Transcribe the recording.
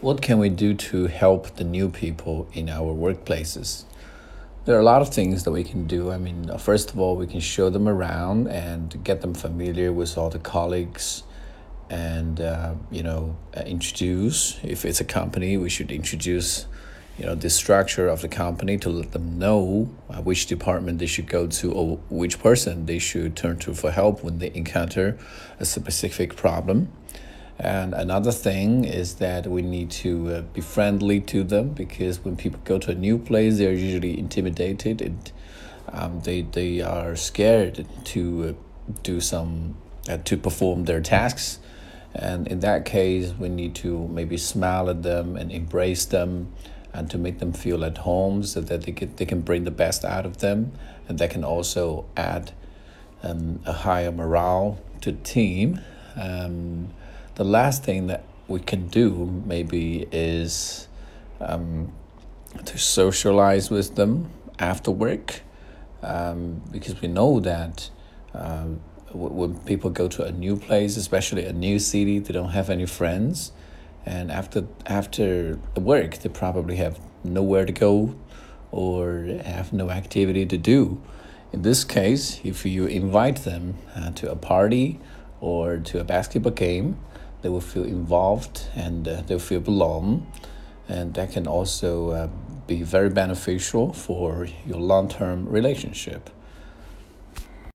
what can we do to help the new people in our workplaces? There are a lot of things that we can do. I mean, first of all, we can show them around and get them familiar with all the colleagues and, uh, you know, uh, introduce. If it's a company, we should introduce, you know, the structure of the company to let them know which department they should go to or which person they should turn to for help when they encounter a specific problem. And another thing is that we need to uh, be friendly to them because when people go to a new place, they're usually intimidated and um, they, they are scared to uh, do some, uh, to perform their tasks. And in that case, we need to maybe smile at them and embrace them and to make them feel at home so that they, can they can bring the best out of them. And that can also add um, a higher morale to the team. Um, the last thing that we can do maybe is um, to socialize with them after work um, because we know that um, when people go to a new place especially a new city they don't have any friends. And after after work they probably have nowhere to go or have no activity to do. In this case if you invite them uh, to a party or to a basketball game they will feel involved and uh, they'll feel belong. And that can also uh, be very beneficial for your long term relationship.